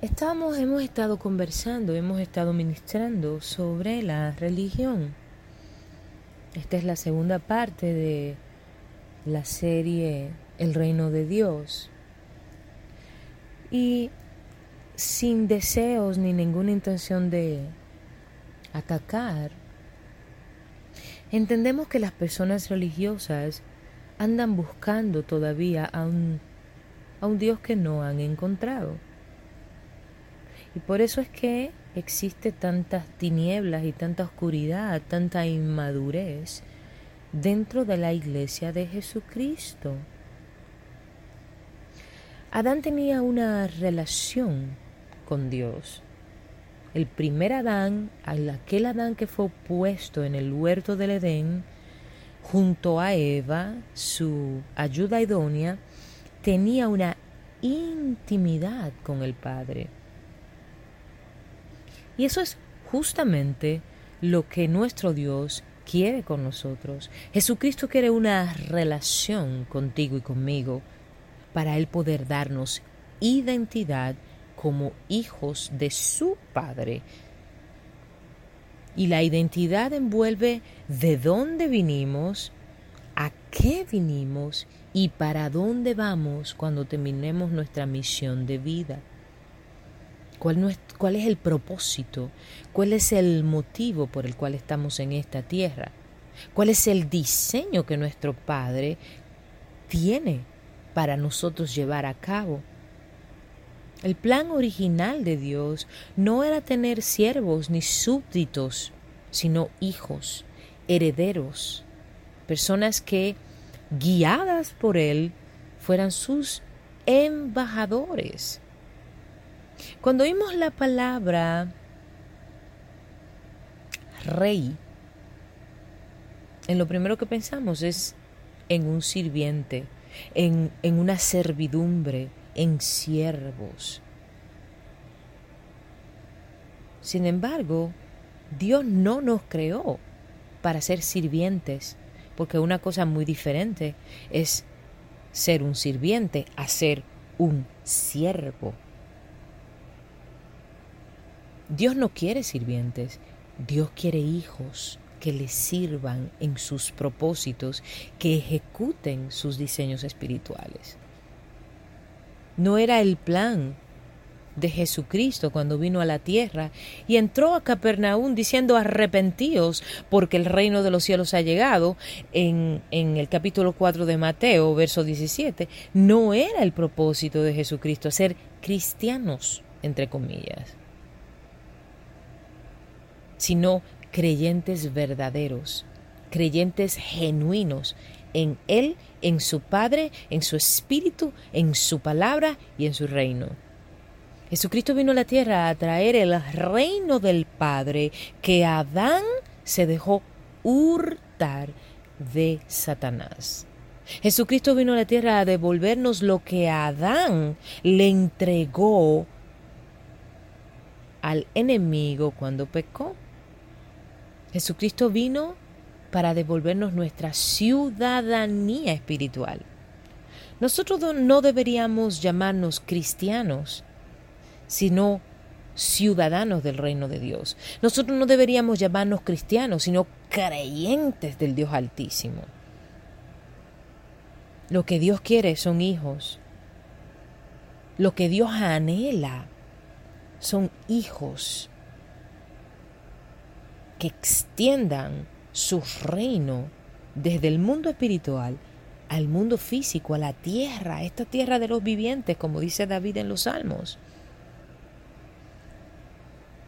Estábamos, hemos estado conversando, hemos estado ministrando sobre la religión. Esta es la segunda parte de la serie El reino de Dios. Y sin deseos ni ninguna intención de atacar, entendemos que las personas religiosas andan buscando todavía a un, a un Dios que no han encontrado. Y por eso es que existe tantas tinieblas y tanta oscuridad, tanta inmadurez dentro de la iglesia de Jesucristo. Adán tenía una relación con Dios. El primer Adán, aquel Adán que fue puesto en el huerto del Edén, junto a Eva, su ayuda idónea, tenía una intimidad con el Padre. Y eso es justamente lo que nuestro Dios quiere con nosotros. Jesucristo quiere una relación contigo y conmigo para Él poder darnos identidad como hijos de su Padre. Y la identidad envuelve de dónde vinimos, a qué vinimos y para dónde vamos cuando terminemos nuestra misión de vida. ¿Cuál, ¿Cuál, es el propósito? ¿Cuál es el motivo por el cual estamos en esta tierra? ¿Cuál es el diseño que nuestro Padre tiene para nosotros llevar a cabo? El plan original de Dios no era tener siervos ni súbditos, sino hijos, herederos, personas que, guiadas por Él, fueran sus embajadores cuando oímos la palabra rey, en lo primero que pensamos es en un sirviente, en, en una servidumbre, en siervos. Sin embargo, Dios no nos creó para ser sirvientes, porque una cosa muy diferente es ser un sirviente a ser un siervo. Dios no quiere sirvientes, Dios quiere hijos que le sirvan en sus propósitos, que ejecuten sus diseños espirituales. No era el plan de Jesucristo cuando vino a la tierra y entró a Capernaum diciendo arrepentíos porque el reino de los cielos ha llegado en, en el capítulo 4 de Mateo, verso 17. No era el propósito de Jesucristo ser cristianos, entre comillas sino creyentes verdaderos, creyentes genuinos en Él, en su Padre, en su Espíritu, en su palabra y en su reino. Jesucristo vino a la tierra a traer el reino del Padre que Adán se dejó hurtar de Satanás. Jesucristo vino a la tierra a devolvernos lo que Adán le entregó al enemigo cuando pecó. Jesucristo vino para devolvernos nuestra ciudadanía espiritual. Nosotros no deberíamos llamarnos cristianos, sino ciudadanos del reino de Dios. Nosotros no deberíamos llamarnos cristianos, sino creyentes del Dios Altísimo. Lo que Dios quiere son hijos. Lo que Dios anhela son hijos que extiendan su reino desde el mundo espiritual al mundo físico, a la tierra, a esta tierra de los vivientes, como dice David en los Salmos.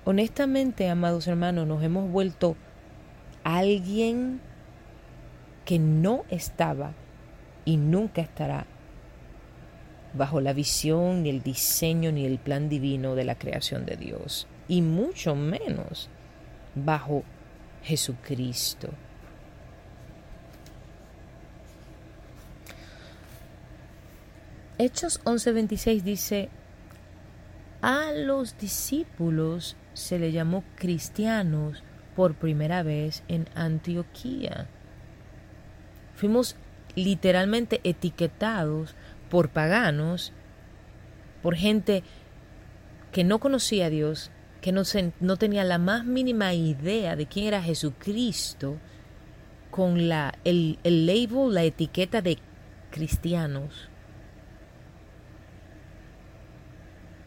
Honestamente, amados hermanos, nos hemos vuelto alguien que no estaba y nunca estará bajo la visión, ni el diseño, ni el plan divino de la creación de Dios, y mucho menos bajo Jesucristo. Hechos 11:26 dice, a los discípulos se le llamó cristianos por primera vez en Antioquía. Fuimos literalmente etiquetados por paganos, por gente que no conocía a Dios, que no, no tenía la más mínima idea de quién era Jesucristo, con la, el, el label, la etiqueta de cristianos.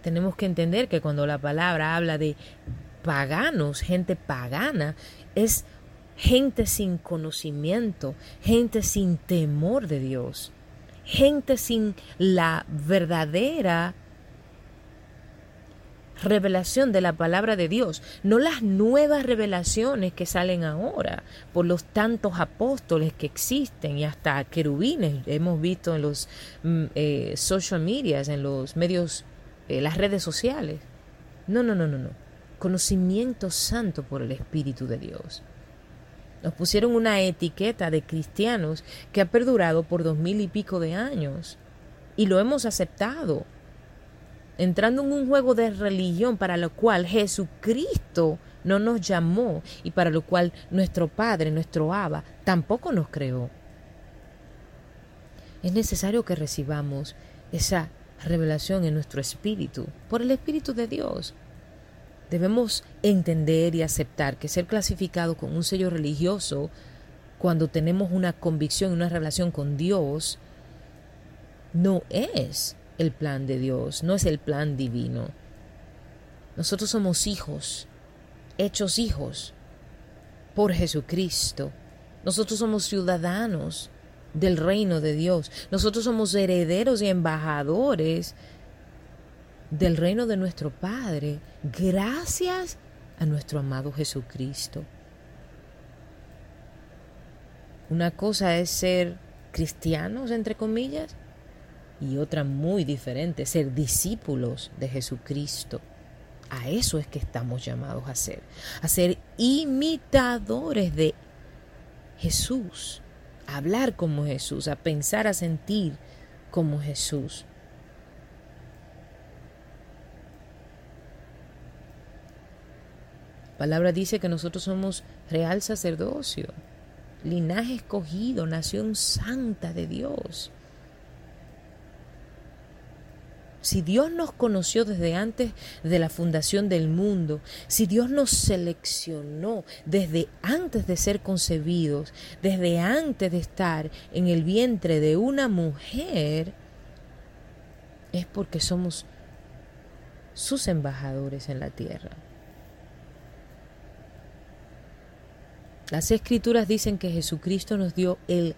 Tenemos que entender que cuando la palabra habla de paganos, gente pagana, es gente sin conocimiento, gente sin temor de Dios, gente sin la verdadera revelación de la palabra de Dios, no las nuevas revelaciones que salen ahora por los tantos apóstoles que existen y hasta querubines hemos visto en los mm, eh, social medias, en los medios, eh, las redes sociales. No, no, no, no, no. Conocimiento santo por el Espíritu de Dios. Nos pusieron una etiqueta de cristianos que ha perdurado por dos mil y pico de años y lo hemos aceptado entrando en un juego de religión para lo cual Jesucristo no nos llamó y para lo cual nuestro Padre, nuestro Abba, tampoco nos creó. Es necesario que recibamos esa revelación en nuestro espíritu, por el Espíritu de Dios. Debemos entender y aceptar que ser clasificado con un sello religioso cuando tenemos una convicción, una relación con Dios, no es el plan de Dios, no es el plan divino. Nosotros somos hijos, hechos hijos por Jesucristo. Nosotros somos ciudadanos del reino de Dios. Nosotros somos herederos y embajadores del reino de nuestro Padre, gracias a nuestro amado Jesucristo. Una cosa es ser cristianos, entre comillas, y otra muy diferente, ser discípulos de Jesucristo. A eso es que estamos llamados a ser, a ser imitadores de Jesús, a hablar como Jesús, a pensar, a sentir como Jesús. La palabra dice que nosotros somos real sacerdocio, linaje escogido, nación santa de Dios. Si Dios nos conoció desde antes de la fundación del mundo, si Dios nos seleccionó desde antes de ser concebidos, desde antes de estar en el vientre de una mujer, es porque somos sus embajadores en la tierra. Las escrituras dicen que Jesucristo nos dio el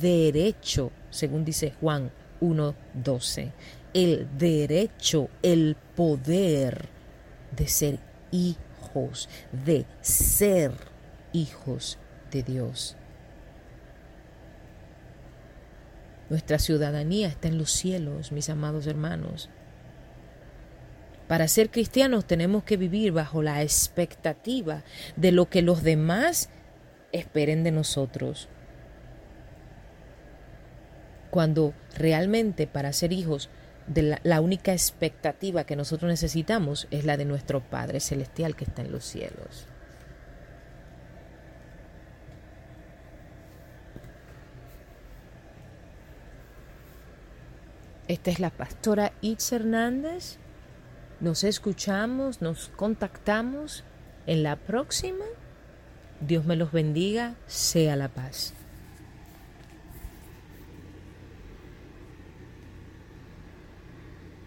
derecho, según dice Juan 1.12, el derecho, el poder de ser hijos, de ser hijos de Dios. Nuestra ciudadanía está en los cielos, mis amados hermanos. Para ser cristianos tenemos que vivir bajo la expectativa de lo que los demás esperen de nosotros. Cuando realmente para ser hijos la, única expectativa que nosotros necesitamos es la de nuestro Padre Celestial que está en los cielos. Esta es la pastora Itz Hernández. Nos escuchamos, nos contactamos en la próxima. Dios me los bendiga, sea la paz.